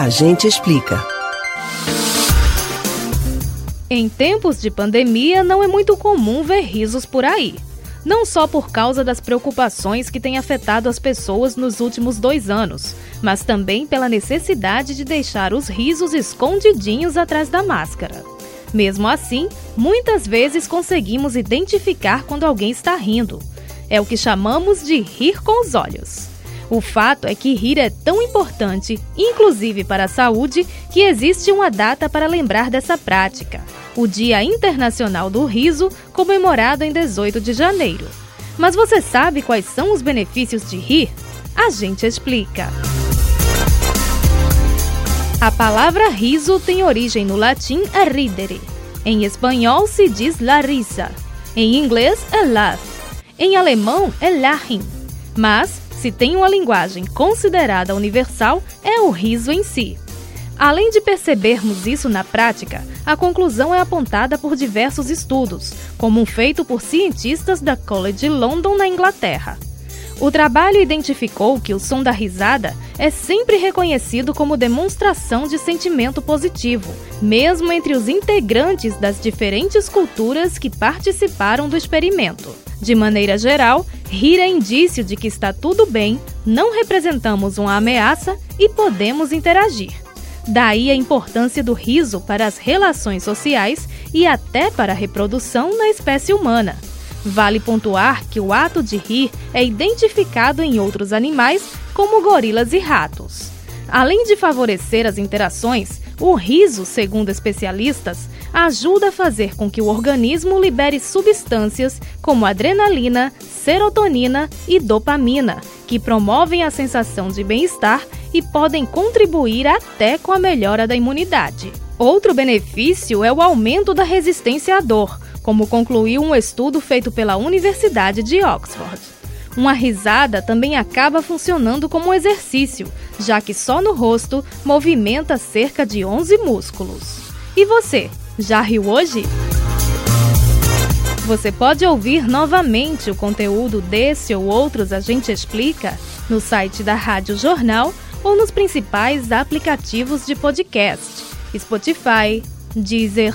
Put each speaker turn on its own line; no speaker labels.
A gente explica.
Em tempos de pandemia, não é muito comum ver risos por aí. Não só por causa das preocupações que têm afetado as pessoas nos últimos dois anos, mas também pela necessidade de deixar os risos escondidinhos atrás da máscara. Mesmo assim, muitas vezes conseguimos identificar quando alguém está rindo. É o que chamamos de rir com os olhos. O fato é que rir é tão importante, inclusive para a saúde, que existe uma data para lembrar dessa prática: o Dia Internacional do Riso, comemorado em 18 de janeiro. Mas você sabe quais são os benefícios de rir? A gente explica. A palavra riso tem origem no latim ridere. Em espanhol se diz la risa. Em inglês é laugh. Em alemão é lachen. Mas, se tem uma linguagem considerada universal, é o riso em si. Além de percebermos isso na prática, a conclusão é apontada por diversos estudos, como um feito por cientistas da College London, na Inglaterra. O trabalho identificou que o som da risada é sempre reconhecido como demonstração de sentimento positivo, mesmo entre os integrantes das diferentes culturas que participaram do experimento. De maneira geral, rir é indício de que está tudo bem, não representamos uma ameaça e podemos interagir. Daí a importância do riso para as relações sociais e até para a reprodução na espécie humana. Vale pontuar que o ato de rir é identificado em outros animais, como gorilas e ratos. Além de favorecer as interações, o riso, segundo especialistas, ajuda a fazer com que o organismo libere substâncias como adrenalina, serotonina e dopamina, que promovem a sensação de bem-estar e podem contribuir até com a melhora da imunidade. Outro benefício é o aumento da resistência à dor como concluiu um estudo feito pela Universidade de Oxford. Uma risada também acaba funcionando como exercício, já que só no rosto movimenta cerca de 11 músculos. E você, já riu hoje? Você pode ouvir novamente o conteúdo desse ou outros A Gente Explica no site da Rádio Jornal ou nos principais aplicativos de podcast: Spotify, Deezer,